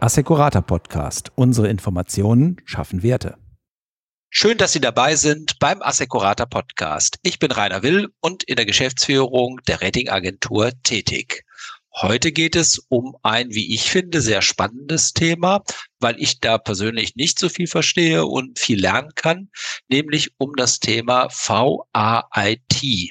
Assecurata Podcast. Unsere Informationen schaffen Werte. Schön, dass Sie dabei sind beim Assecurata Podcast. Ich bin Rainer Will und in der Geschäftsführung der Ratingagentur tätig. Heute geht es um ein, wie ich finde, sehr spannendes Thema, weil ich da persönlich nicht so viel verstehe und viel lernen kann, nämlich um das Thema VAIT.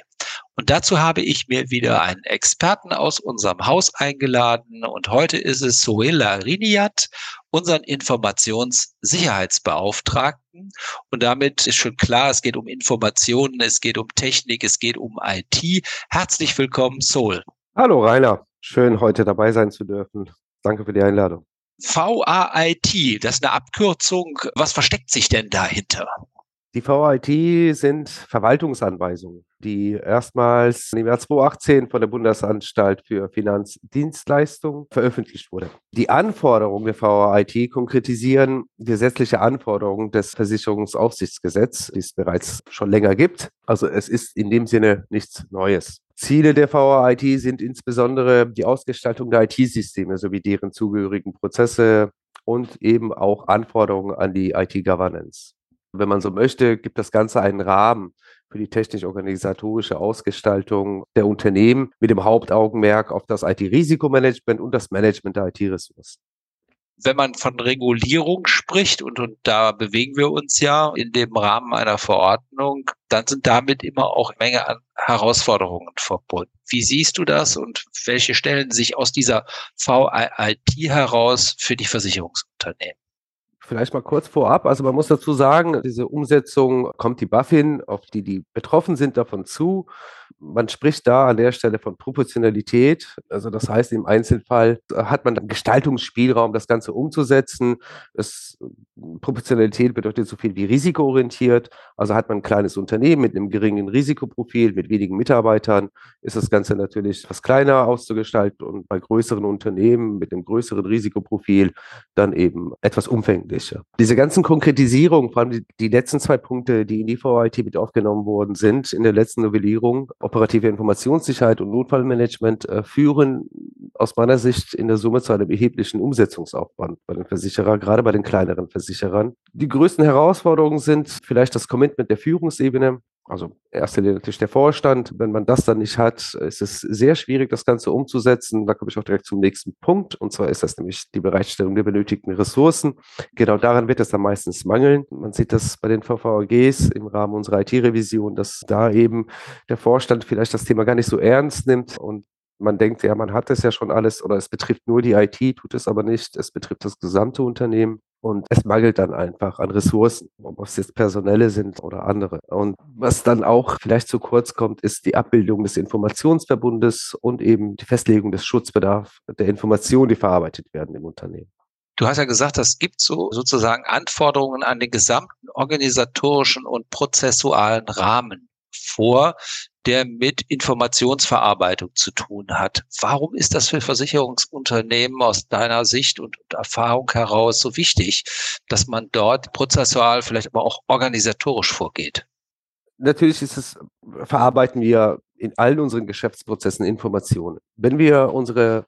Und dazu habe ich mir wieder einen Experten aus unserem Haus eingeladen. Und heute ist es Sohela Riniat, unseren Informationssicherheitsbeauftragten. Und damit ist schon klar, es geht um Informationen, es geht um Technik, es geht um IT. Herzlich willkommen, Sol. Hallo Rainer, schön heute dabei sein zu dürfen. Danke für die Einladung. VAIT, das ist eine Abkürzung. Was versteckt sich denn dahinter? Die VIT sind Verwaltungsanweisungen, die erstmals im Jahr 2018 von der Bundesanstalt für Finanzdienstleistungen veröffentlicht wurde. Die Anforderungen der VIT konkretisieren gesetzliche Anforderungen des Versicherungsaufsichtsgesetzes, die es bereits schon länger gibt. Also es ist in dem Sinne nichts Neues. Ziele der VIT sind insbesondere die Ausgestaltung der IT-Systeme sowie deren zugehörigen Prozesse und eben auch Anforderungen an die IT-Governance wenn man so möchte, gibt das Ganze einen Rahmen für die technisch-organisatorische Ausgestaltung der Unternehmen mit dem Hauptaugenmerk auf das IT-Risikomanagement und das Management der IT-Ressourcen wenn man von Regulierung spricht, und, und da bewegen wir uns ja in dem Rahmen einer Verordnung, dann sind damit immer auch Menge an Herausforderungen verbunden. Wie siehst du das und welche stellen sich aus dieser VIT heraus für die Versicherungsunternehmen? Vielleicht mal kurz vorab. Also man muss dazu sagen, diese Umsetzung kommt die BaFin, auf die die betroffen sind, davon zu. Man spricht da an der Stelle von Proportionalität. Also das heißt, im Einzelfall hat man dann Gestaltungsspielraum, das Ganze umzusetzen. Das, Proportionalität bedeutet so viel wie risikoorientiert. Also hat man ein kleines Unternehmen mit einem geringen Risikoprofil, mit wenigen Mitarbeitern, ist das Ganze natürlich etwas kleiner auszugestalten und bei größeren Unternehmen mit einem größeren Risikoprofil dann eben etwas umfänglicher. Diese ganzen Konkretisierungen, vor allem die, die letzten zwei Punkte, die in die VIT mit aufgenommen worden sind, in der letzten Novellierung, operative Informationssicherheit und Notfallmanagement äh, führen aus meiner Sicht in der Summe zu einem erheblichen Umsetzungsaufwand bei den Versicherern, gerade bei den kleineren Versicherern. Die größten Herausforderungen sind vielleicht das Commitment der Führungsebene, also erster Linie natürlich der Vorstand. Wenn man das dann nicht hat, ist es sehr schwierig, das Ganze umzusetzen. Da komme ich auch direkt zum nächsten Punkt. Und zwar ist das nämlich die Bereitstellung der benötigten Ressourcen. Genau daran wird es dann meistens mangeln. Man sieht das bei den VVGs im Rahmen unserer IT-Revision, dass da eben der Vorstand vielleicht das Thema gar nicht so ernst nimmt und man denkt, ja, man hat es ja schon alles oder es betrifft nur die IT, tut es aber nicht. Es betrifft das gesamte Unternehmen. Und es mangelt dann einfach an Ressourcen, ob es jetzt personelle sind oder andere. Und was dann auch vielleicht zu kurz kommt, ist die Abbildung des Informationsverbundes und eben die Festlegung des Schutzbedarfs der Informationen, die verarbeitet werden im Unternehmen. Du hast ja gesagt, es gibt so sozusagen Anforderungen an den gesamten organisatorischen und prozessualen Rahmen vor, der mit Informationsverarbeitung zu tun hat. Warum ist das für Versicherungsunternehmen aus deiner Sicht und, Erfahrung heraus so wichtig, dass man dort prozessual, vielleicht aber auch organisatorisch vorgeht? Natürlich ist es, verarbeiten wir in allen unseren Geschäftsprozessen Informationen. Wenn wir unsere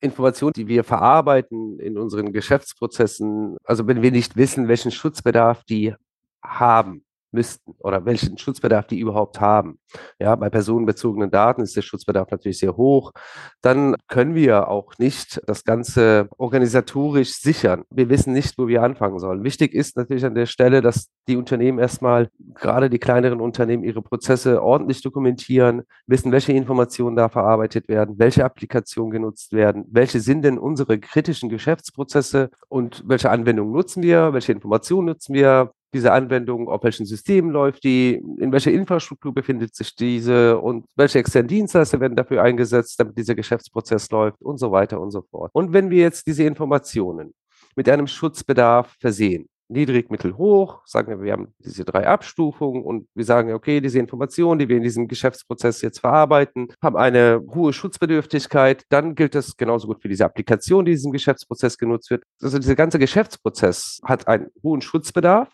Informationen, die wir verarbeiten in unseren Geschäftsprozessen, also wenn wir nicht wissen, welchen Schutzbedarf die haben, müssten oder welchen Schutzbedarf die überhaupt haben. Ja, bei personenbezogenen Daten ist der Schutzbedarf natürlich sehr hoch. Dann können wir auch nicht das Ganze organisatorisch sichern. Wir wissen nicht, wo wir anfangen sollen. Wichtig ist natürlich an der Stelle, dass die Unternehmen erstmal, gerade die kleineren Unternehmen, ihre Prozesse ordentlich dokumentieren, wissen, welche Informationen da verarbeitet werden, welche Applikationen genutzt werden, welche sind denn unsere kritischen Geschäftsprozesse und welche Anwendungen nutzen wir, welche Informationen nutzen wir, diese Anwendung, auf welchen Systemen läuft die, in welcher Infrastruktur befindet sich diese und welche externen Dienstleister werden dafür eingesetzt, damit dieser Geschäftsprozess läuft und so weiter und so fort. Und wenn wir jetzt diese Informationen mit einem Schutzbedarf versehen, niedrig, mittel, hoch, sagen wir, wir haben diese drei Abstufungen und wir sagen, okay, diese Informationen, die wir in diesem Geschäftsprozess jetzt verarbeiten, haben eine hohe Schutzbedürftigkeit, dann gilt das genauso gut für diese Applikation, die in diesem Geschäftsprozess genutzt wird. Also dieser ganze Geschäftsprozess hat einen hohen Schutzbedarf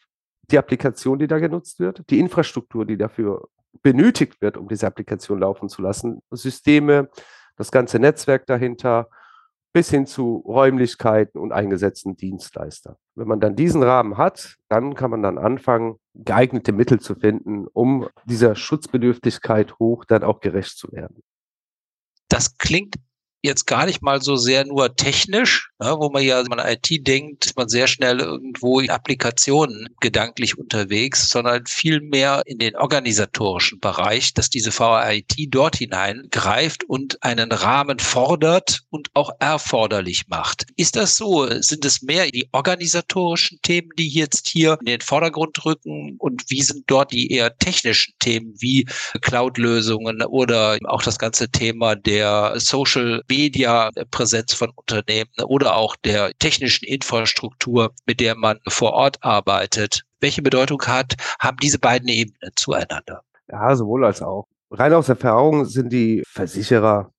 die Applikation, die da genutzt wird, die Infrastruktur, die dafür benötigt wird, um diese Applikation laufen zu lassen, Systeme, das ganze Netzwerk dahinter, bis hin zu Räumlichkeiten und eingesetzten Dienstleister. Wenn man dann diesen Rahmen hat, dann kann man dann anfangen, geeignete Mittel zu finden, um dieser Schutzbedürftigkeit hoch dann auch gerecht zu werden. Das klingt jetzt gar nicht mal so sehr nur technisch, ne, wo man ja, man IT denkt, man sehr schnell irgendwo in Applikationen gedanklich unterwegs, sondern viel mehr in den organisatorischen Bereich, dass diese VRIT dort hinein greift und einen Rahmen fordert und auch erforderlich macht. Ist das so? Sind es mehr die organisatorischen Themen, die jetzt hier in den Vordergrund rücken und wie sind dort die eher technischen Themen wie Cloud-Lösungen oder auch das ganze Thema der Social Media-Präsenz von Unternehmen oder auch der technischen Infrastruktur, mit der man vor Ort arbeitet. Welche Bedeutung hat, haben diese beiden Ebenen zueinander? Ja, sowohl als auch. Rein aus Erfahrung sind die Versicherer,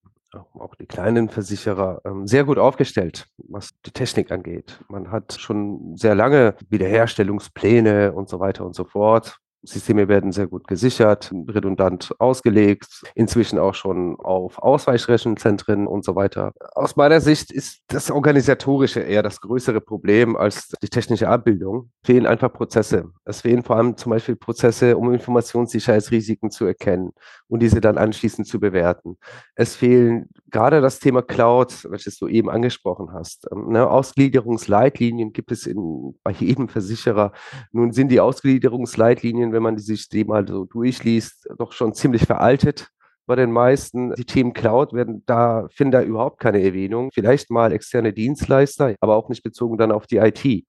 auch die kleinen Versicherer, ähm, sehr gut aufgestellt, was die Technik angeht. Man hat schon sehr lange Wiederherstellungspläne und so weiter und so fort. Systeme werden sehr gut gesichert, redundant ausgelegt, inzwischen auch schon auf Ausweichrechenzentren und so weiter. Aus meiner Sicht ist das Organisatorische eher das größere Problem als die technische Abbildung. Es fehlen einfach Prozesse. Es fehlen vor allem zum Beispiel Prozesse, um Informationssicherheitsrisiken zu erkennen und diese dann anschließend zu bewerten. Es fehlen gerade das Thema Cloud, welches du eben angesprochen hast. Ähm, ne, Ausgliederungsleitlinien gibt es in, bei jedem Versicherer. Nun sind die Ausgliederungsleitlinien wenn man die sich mal so durchliest, doch schon ziemlich veraltet bei den meisten. Die Themen Cloud werden da, finden da überhaupt keine Erwähnung. Vielleicht mal externe Dienstleister, aber auch nicht bezogen dann auf die IT.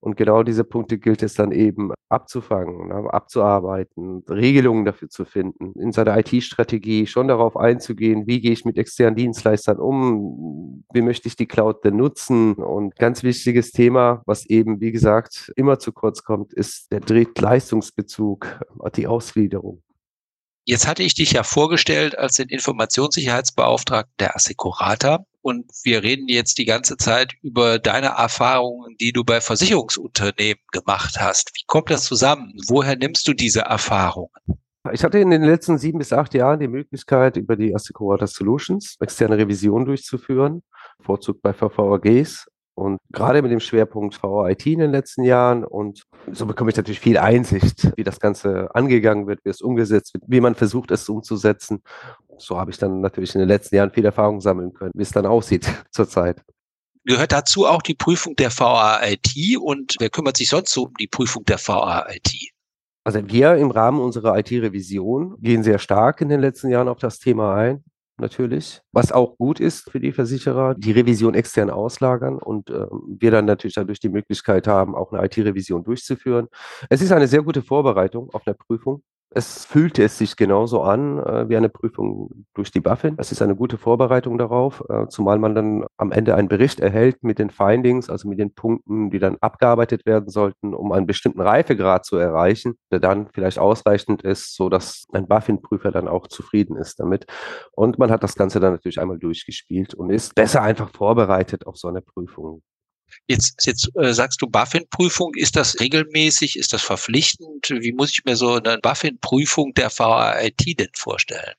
Und genau diese Punkte gilt es dann eben abzufangen, ne, abzuarbeiten, Regelungen dafür zu finden, in seiner IT-Strategie schon darauf einzugehen, wie gehe ich mit externen Dienstleistern um, wie möchte ich die Cloud denn nutzen. Und ganz wichtiges Thema, was eben, wie gesagt, immer zu kurz kommt, ist der Drittleistungsbezug, die Ausgliederung. Jetzt hatte ich dich ja vorgestellt als den Informationssicherheitsbeauftragten der Assecurata. Und wir reden jetzt die ganze Zeit über deine Erfahrungen, die du bei Versicherungsunternehmen gemacht hast. Wie kommt das zusammen? Woher nimmst du diese Erfahrungen? Ich hatte in den letzten sieben bis acht Jahren die Möglichkeit, über die Assecurata Solutions externe Revision durchzuführen, vorzug bei VVAGs und gerade mit dem Schwerpunkt VIT in den letzten Jahren. Und so bekomme ich natürlich viel Einsicht, wie das Ganze angegangen wird, wie es umgesetzt wird, wie man versucht, es umzusetzen. So habe ich dann natürlich in den letzten Jahren viel Erfahrung sammeln können, wie es dann aussieht zurzeit. Gehört dazu auch die Prüfung der VAIT und wer kümmert sich sonst so um die Prüfung der VAIT? Also wir im Rahmen unserer IT-Revision gehen sehr stark in den letzten Jahren auf das Thema ein natürlich. Was auch gut ist für die Versicherer, die Revision extern auslagern und äh, wir dann natürlich dadurch die Möglichkeit haben, auch eine IT-Revision durchzuführen. Es ist eine sehr gute Vorbereitung auf eine Prüfung. Es fühlte es sich genauso an äh, wie eine Prüfung durch die BaFin. Es ist eine gute Vorbereitung darauf, äh, zumal man dann am Ende einen Bericht erhält mit den Findings, also mit den Punkten, die dann abgearbeitet werden sollten, um einen bestimmten Reifegrad zu erreichen, der dann vielleicht ausreichend ist, so dass ein BaFin-Prüfer dann auch zufrieden ist damit. Und man hat das Ganze dann natürlich einmal durchgespielt und ist besser einfach vorbereitet auf so eine Prüfung. Jetzt, jetzt äh, sagst du BaFin-Prüfung, ist das regelmäßig, ist das verpflichtend? Wie muss ich mir so eine BaFin-Prüfung der VAIT denn vorstellen?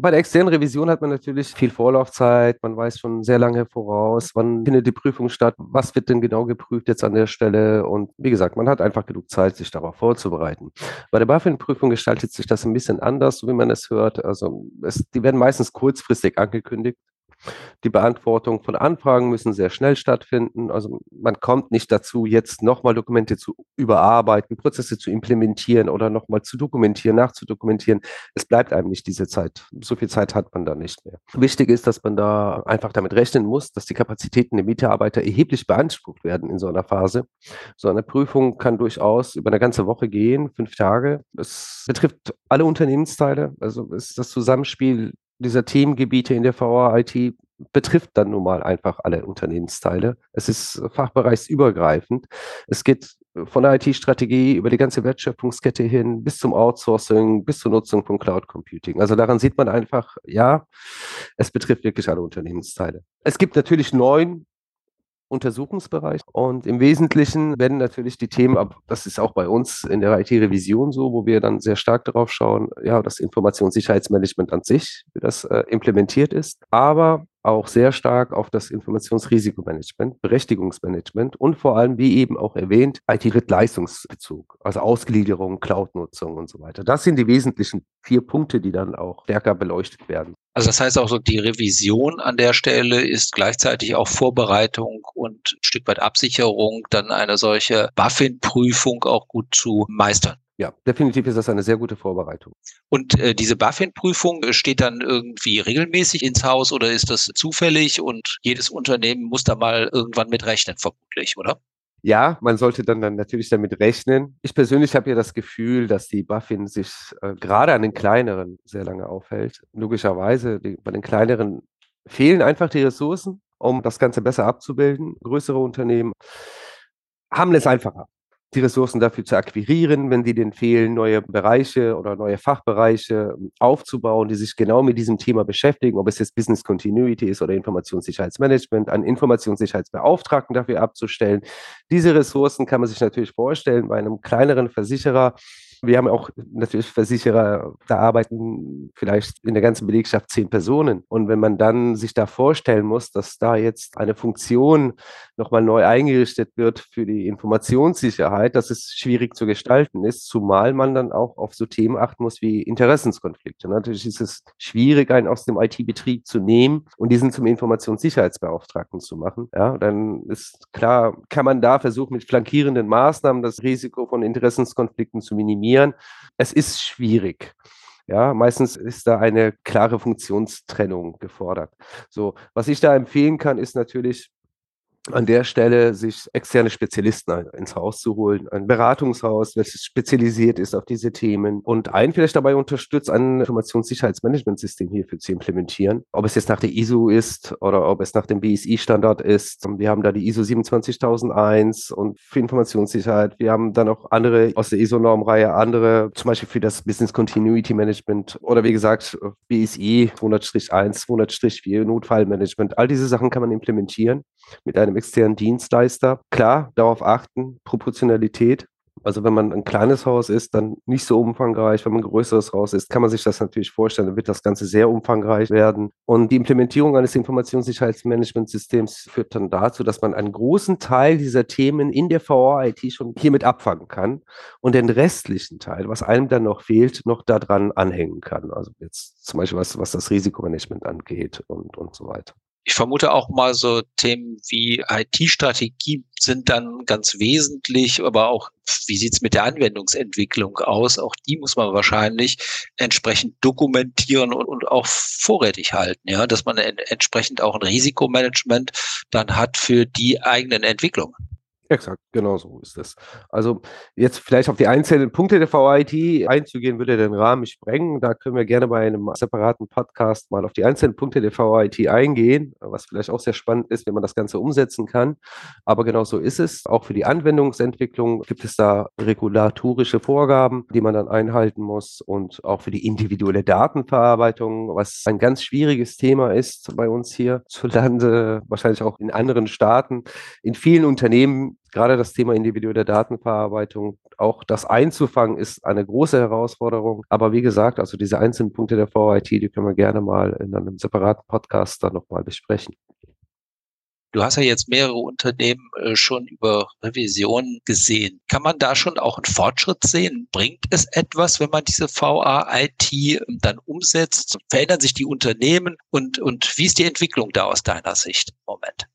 Bei der externen Revision hat man natürlich viel Vorlaufzeit, man weiß schon sehr lange voraus, wann findet die Prüfung statt, was wird denn genau geprüft jetzt an der Stelle und wie gesagt, man hat einfach genug Zeit, sich darauf vorzubereiten. Bei der BaFin-Prüfung gestaltet sich das ein bisschen anders, so wie man es hört. Also es, die werden meistens kurzfristig angekündigt. Die Beantwortung von Anfragen müssen sehr schnell stattfinden. Also man kommt nicht dazu, jetzt nochmal Dokumente zu überarbeiten, Prozesse zu implementieren oder nochmal zu dokumentieren, nachzudokumentieren. Es bleibt einem nicht diese Zeit. So viel Zeit hat man da nicht mehr. Wichtig ist, dass man da einfach damit rechnen muss, dass die Kapazitäten der Mitarbeiter erheblich beansprucht werden in so einer Phase. So eine Prüfung kann durchaus über eine ganze Woche gehen, fünf Tage. Es betrifft alle Unternehmensteile. Also ist das Zusammenspiel dieser Themengebiete in der VA-IT betrifft dann nun mal einfach alle Unternehmensteile. Es ist fachbereichsübergreifend. Es geht von der IT-Strategie über die ganze Wertschöpfungskette hin bis zum Outsourcing, bis zur Nutzung von Cloud Computing. Also daran sieht man einfach, ja, es betrifft wirklich alle Unternehmensteile. Es gibt natürlich neun Untersuchungsbereich. Und im Wesentlichen werden natürlich die Themen, das ist auch bei uns in der IT-Revision so, wo wir dann sehr stark darauf schauen, ja, das Informationssicherheitsmanagement an sich, wie das äh, implementiert ist, aber auch sehr stark auf das Informationsrisikomanagement, Berechtigungsmanagement und vor allem, wie eben auch erwähnt, IT-Leistungsbezug, also Ausgliederung, Cloud-Nutzung und so weiter. Das sind die wesentlichen vier Punkte, die dann auch stärker beleuchtet werden. Also das heißt auch so, die Revision an der Stelle ist gleichzeitig auch Vorbereitung und ein Stück weit Absicherung, dann eine solche BaFin-Prüfung auch gut zu meistern. Ja, definitiv ist das eine sehr gute Vorbereitung. Und äh, diese BaFin-Prüfung äh, steht dann irgendwie regelmäßig ins Haus oder ist das zufällig und jedes Unternehmen muss da mal irgendwann mit rechnen, vermutlich, oder? Ja, man sollte dann, dann natürlich damit rechnen. Ich persönlich habe ja das Gefühl, dass die BaFin sich äh, gerade an den kleineren sehr lange aufhält. Logischerweise, die, bei den kleineren fehlen einfach die Ressourcen, um das Ganze besser abzubilden. Größere Unternehmen haben es einfacher die Ressourcen dafür zu akquirieren, wenn die denen fehlen, neue Bereiche oder neue Fachbereiche ähm, aufzubauen, die sich genau mit diesem Thema beschäftigen, ob es jetzt Business Continuity ist oder Informationssicherheitsmanagement, einen Informationssicherheitsbeauftragten dafür abzustellen. Diese Ressourcen kann man sich natürlich vorstellen bei einem kleineren Versicherer, wir haben auch natürlich Versicherer, da arbeiten vielleicht in der ganzen Belegschaft zehn Personen. Und wenn man dann sich da vorstellen muss, dass da jetzt eine Funktion nochmal neu eingerichtet wird für die Informationssicherheit, dass es schwierig zu gestalten ist, zumal man dann auch auf so Themen achten muss wie Interessenskonflikte. Natürlich ist es schwierig, einen aus dem IT-Betrieb zu nehmen und diesen zum Informationssicherheitsbeauftragten zu machen. Ja, dann ist klar, kann man da versuchen, mit flankierenden Maßnahmen das Risiko von Interessenskonflikten zu minimieren definieren. Es ist schwierig. Ja, meistens ist da eine klare Funktionstrennung gefordert. So, was ich da empfehlen kann, ist natürlich an der Stelle sich externe Spezialisten ins Haus zu holen, ein Beratungshaus, welches spezialisiert ist auf diese Themen und einen vielleicht dabei unterstützt, ein Informationssicherheitsmanagementsystem hierfür zu implementieren. Ob es jetzt nach der ISO ist oder ob es nach dem BSI-Standard ist. Wir haben da die ISO 27001 und für Informationssicherheit. Wir haben dann auch andere aus der ISO-Normreihe, andere zum Beispiel für das Business Continuity Management oder wie gesagt BSI 200-1, 200-4 Notfallmanagement. All diese Sachen kann man implementieren mit einem externen Dienstleister. Klar, darauf achten, Proportionalität. Also wenn man ein kleines Haus ist, dann nicht so umfangreich. Wenn man ein größeres Haus ist, kann man sich das natürlich vorstellen, dann wird das Ganze sehr umfangreich werden. Und die Implementierung eines Informationssicherheitsmanagementsystems führt dann dazu, dass man einen großen Teil dieser Themen in der VOR-IT schon hiermit abfangen kann und den restlichen Teil, was einem dann noch fehlt, noch daran anhängen kann. Also jetzt zum Beispiel was, was das Risikomanagement angeht und, und so weiter. Ich vermute auch mal so Themen wie IT-Strategie sind dann ganz wesentlich, aber auch, wie sieht's mit der Anwendungsentwicklung aus? Auch die muss man wahrscheinlich entsprechend dokumentieren und, und auch vorrätig halten, ja, dass man entsprechend auch ein Risikomanagement dann hat für die eigenen Entwicklungen. Exakt, genau so ist es. Also jetzt vielleicht auf die einzelnen Punkte der VIT einzugehen, würde den Rahmen sprengen. Da können wir gerne bei einem separaten Podcast mal auf die einzelnen Punkte der VIT eingehen, was vielleicht auch sehr spannend ist, wenn man das Ganze umsetzen kann. Aber genau so ist es. Auch für die Anwendungsentwicklung gibt es da regulatorische Vorgaben, die man dann einhalten muss und auch für die individuelle Datenverarbeitung, was ein ganz schwieriges Thema ist bei uns hier zu Lande, wahrscheinlich auch in anderen Staaten. In vielen Unternehmen gerade das Thema individuelle Datenverarbeitung, auch das einzufangen, ist eine große Herausforderung. Aber wie gesagt, also diese einzelnen Punkte der VIT, die können wir gerne mal in einem separaten Podcast dann nochmal besprechen. Du hast ja jetzt mehrere Unternehmen äh, schon über Revisionen gesehen. Kann man da schon auch einen Fortschritt sehen? Bringt es etwas, wenn man diese VA-IT ähm, dann umsetzt? Verändern sich die Unternehmen und, und wie ist die Entwicklung da aus deiner Sicht im Moment?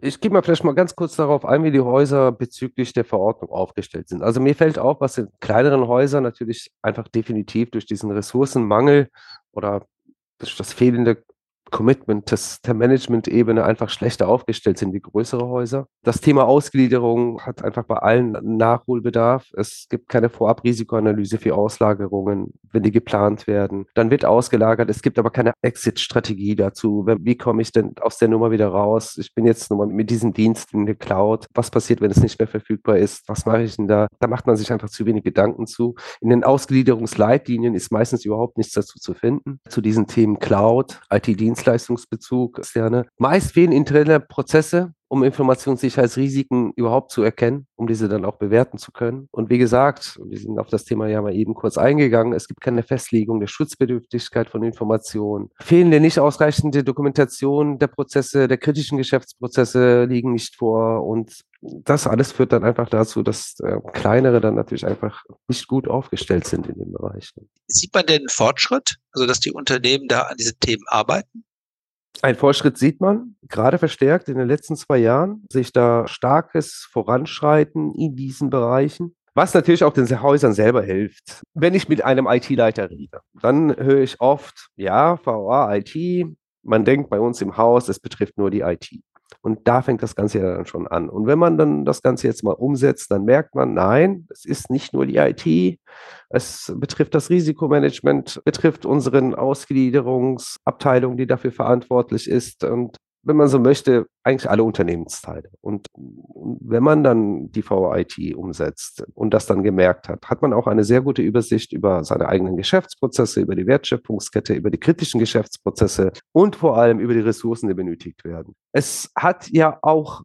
Ich gehe mal vielleicht mal ganz kurz darauf ein, wie die Häuser bezüglich der Verordnung aufgestellt sind. Also mir fällt auf, was in kleineren Häusern natürlich einfach definitiv durch diesen Ressourcenmangel oder durch das fehlende Commitment des, der Management-Ebene einfach schlechter aufgestellt sind wie größere Häuser. Das Thema Ausgliederung hat einfach bei allen Nachholbedarf. Es gibt keine Vorabrisikoanalyse für Auslagerungen, wenn die geplant werden. Dann wird ausgelagert. Es gibt aber keine Exit-Strategie dazu. Wie komme ich denn aus der Nummer wieder raus? Ich bin jetzt nur mal mit diesem Dienst in der Cloud. Was passiert, wenn es nicht mehr verfügbar ist? Was mache ich denn da? Da macht man sich einfach zu wenig Gedanken zu. In den Ausgliederungsleitlinien ist meistens überhaupt nichts dazu zu finden. Zu diesen Themen Cloud, IT-Dienst Dienstleistungsbezug, externe. Meist fehlen interne Prozesse um Informationssicherheitsrisiken überhaupt zu erkennen, um diese dann auch bewerten zu können. Und wie gesagt, wir sind auf das Thema ja mal eben kurz eingegangen, es gibt keine Festlegung der Schutzbedürftigkeit von Informationen. Fehlende, nicht ausreichende Dokumentation der Prozesse, der kritischen Geschäftsprozesse liegen nicht vor und das alles führt dann einfach dazu, dass äh, kleinere dann natürlich einfach nicht gut aufgestellt sind in dem Bereich. Sieht man denn Fortschritt, also dass die Unternehmen da an diesen Themen arbeiten? Ein Fortschritt sieht man, gerade verstärkt in den letzten zwei Jahren, sich da starkes Voranschreiten in diesen Bereichen, was natürlich auch den Häusern selber hilft. Wenn ich mit einem IT-Leiter rede, dann höre ich oft, ja, VA, IT, man denkt bei uns im Haus, es betrifft nur die IT. Und da fängt das Ganze ja dann schon an. Und wenn man dann das Ganze jetzt mal umsetzt, dann merkt man, nein, es ist nicht nur die IT, es betrifft das Risikomanagement, betrifft unseren Ausgliederungsabteilung, die dafür verantwortlich ist. Und wenn man so möchte, eigentlich alle Unternehmensteile. Und wenn man dann die VIT umsetzt und das dann gemerkt hat, hat man auch eine sehr gute Übersicht über seine eigenen Geschäftsprozesse, über die Wertschöpfungskette, über die kritischen Geschäftsprozesse und vor allem über die Ressourcen, die benötigt werden. Es hat ja auch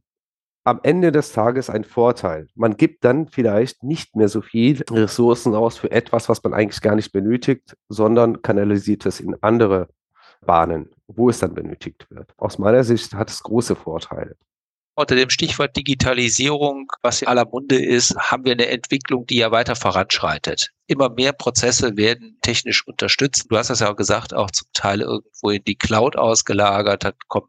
am Ende des Tages einen Vorteil. Man gibt dann vielleicht nicht mehr so viel Ressourcen aus für etwas, was man eigentlich gar nicht benötigt, sondern kanalisiert es in andere Bahnen, wo es dann benötigt wird. Aus meiner Sicht hat es große Vorteile. Unter dem Stichwort Digitalisierung, was in aller Munde ist, haben wir eine Entwicklung, die ja weiter voranschreitet. Immer mehr Prozesse werden technisch unterstützt. Du hast das ja auch gesagt, auch zum Teil irgendwo in die Cloud ausgelagert. Da kommen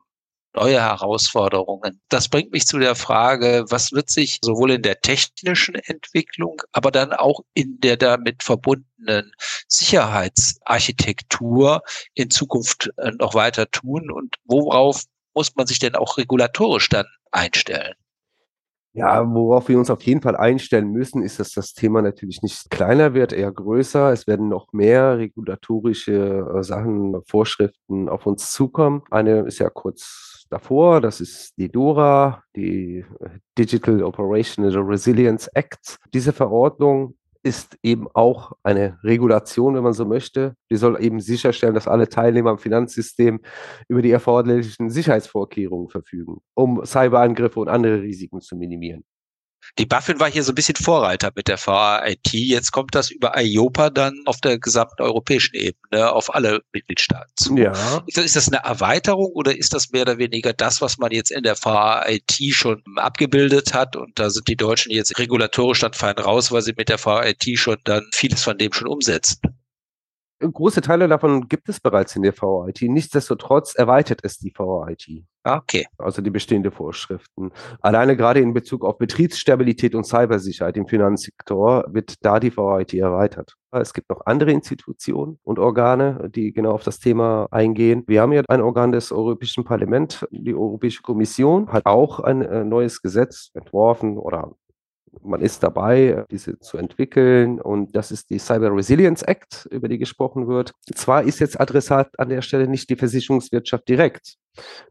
neue Herausforderungen. Das bringt mich zu der Frage, was wird sich sowohl in der technischen Entwicklung, aber dann auch in der damit verbundenen Sicherheitsarchitektur in Zukunft äh, noch weiter tun und worauf muss man sich denn auch regulatorisch dann einstellen? Ja, worauf wir uns auf jeden Fall einstellen müssen, ist, dass das Thema natürlich nicht kleiner wird, eher größer. Es werden noch mehr regulatorische äh, Sachen, Vorschriften auf uns zukommen. Eine ist ja kurz davor. Das ist die DORA, die Digital Operational Resilience Act. Diese Verordnung ist eben auch eine Regulation, wenn man so möchte. Die soll eben sicherstellen, dass alle Teilnehmer am Finanzsystem über die erforderlichen Sicherheitsvorkehrungen verfügen, um Cyberangriffe und andere Risiken zu minimieren. Die Buffin war hier so ein bisschen Vorreiter mit der VAIT. Jetzt kommt das über IOPA dann auf der gesamten europäischen Ebene auf alle Mitgliedstaaten zu. Ja. Ist, das, ist das eine Erweiterung oder ist das mehr oder weniger das, was man jetzt in der VAIT schon abgebildet hat? Und da sind die Deutschen jetzt regulatorisch dann fein raus, weil sie mit der VAIT schon dann vieles von dem schon umsetzen. Große Teile davon gibt es bereits in der VAIT. Nichtsdestotrotz erweitert es die VAIT. Ah, okay. Also die bestehende Vorschriften. Alleine gerade in Bezug auf Betriebsstabilität und Cybersicherheit im Finanzsektor wird da die VAIT erweitert. Es gibt noch andere Institutionen und Organe, die genau auf das Thema eingehen. Wir haben ja ein Organ des Europäischen Parlaments, die Europäische Kommission hat auch ein äh, neues Gesetz entworfen oder man ist dabei, diese zu entwickeln. Und das ist die Cyber Resilience Act, über die gesprochen wird. Zwar ist jetzt Adressat an der Stelle nicht die Versicherungswirtschaft direkt.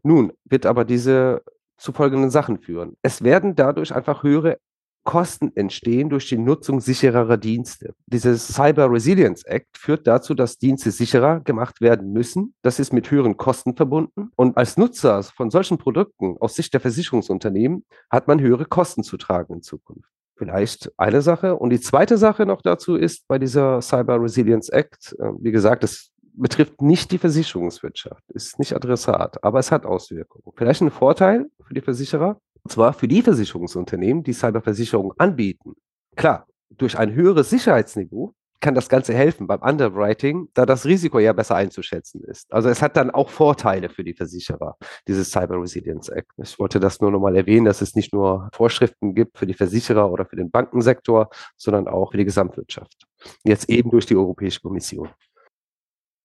Nun wird aber diese zu folgenden Sachen führen. Es werden dadurch einfach höhere Kosten entstehen durch die Nutzung sichererer Dienste. Dieses Cyber Resilience Act führt dazu, dass Dienste sicherer gemacht werden müssen. Das ist mit höheren Kosten verbunden. Und als Nutzer von solchen Produkten aus Sicht der Versicherungsunternehmen hat man höhere Kosten zu tragen in Zukunft. Vielleicht eine Sache. Und die zweite Sache noch dazu ist bei dieser Cyber Resilience Act, äh, wie gesagt, es betrifft nicht die Versicherungswirtschaft, ist nicht Adressat, aber es hat Auswirkungen. Vielleicht ein Vorteil für die Versicherer, und zwar für die Versicherungsunternehmen, die Cyberversicherungen anbieten. Klar, durch ein höheres Sicherheitsniveau kann das Ganze helfen beim Underwriting, da das Risiko ja besser einzuschätzen ist. Also es hat dann auch Vorteile für die Versicherer, dieses Cyber Resilience Act. Ich wollte das nur nochmal erwähnen, dass es nicht nur Vorschriften gibt für die Versicherer oder für den Bankensektor, sondern auch für die Gesamtwirtschaft. Jetzt eben durch die Europäische Kommission.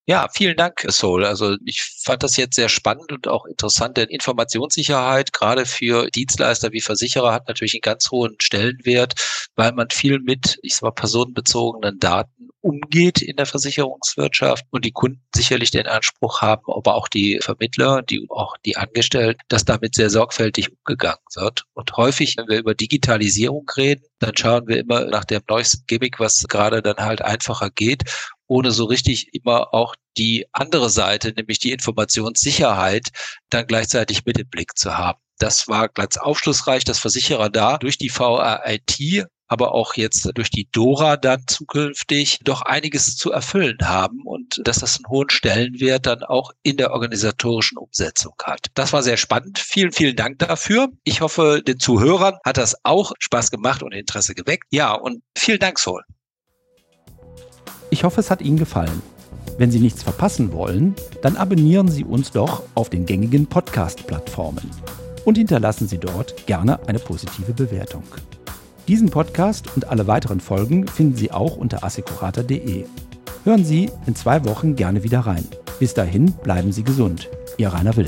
Ja, vielen Dank, Sol. Also ich fand das jetzt sehr spannend und auch interessant, denn Informationssicherheit gerade für Dienstleister wie Versicherer hat natürlich einen ganz hohen Stellenwert, weil man viel mit, ich sag mal, personenbezogenen Daten umgeht in der Versicherungswirtschaft und die Kunden sicherlich den Anspruch haben, aber auch die Vermittler, die auch die Angestellten, dass damit sehr sorgfältig umgegangen wird. Und häufig, wenn wir über Digitalisierung reden, dann schauen wir immer nach dem neuesten Gimmick, was gerade dann halt einfacher geht ohne so richtig immer auch die andere Seite, nämlich die Informationssicherheit, dann gleichzeitig mit im Blick zu haben. Das war ganz aufschlussreich, dass Versicherer da durch die VRIT aber auch jetzt durch die Dora dann zukünftig doch einiges zu erfüllen haben und dass das einen hohen Stellenwert dann auch in der organisatorischen Umsetzung hat. Das war sehr spannend. Vielen, vielen Dank dafür. Ich hoffe, den Zuhörern hat das auch Spaß gemacht und Interesse geweckt. Ja, und vielen Dank, Sol. Ich hoffe, es hat Ihnen gefallen. Wenn Sie nichts verpassen wollen, dann abonnieren Sie uns doch auf den gängigen Podcast-Plattformen und hinterlassen Sie dort gerne eine positive Bewertung. Diesen Podcast und alle weiteren Folgen finden Sie auch unter assecurata.de. Hören Sie in zwei Wochen gerne wieder rein. Bis dahin bleiben Sie gesund. Ihr Rainer Will.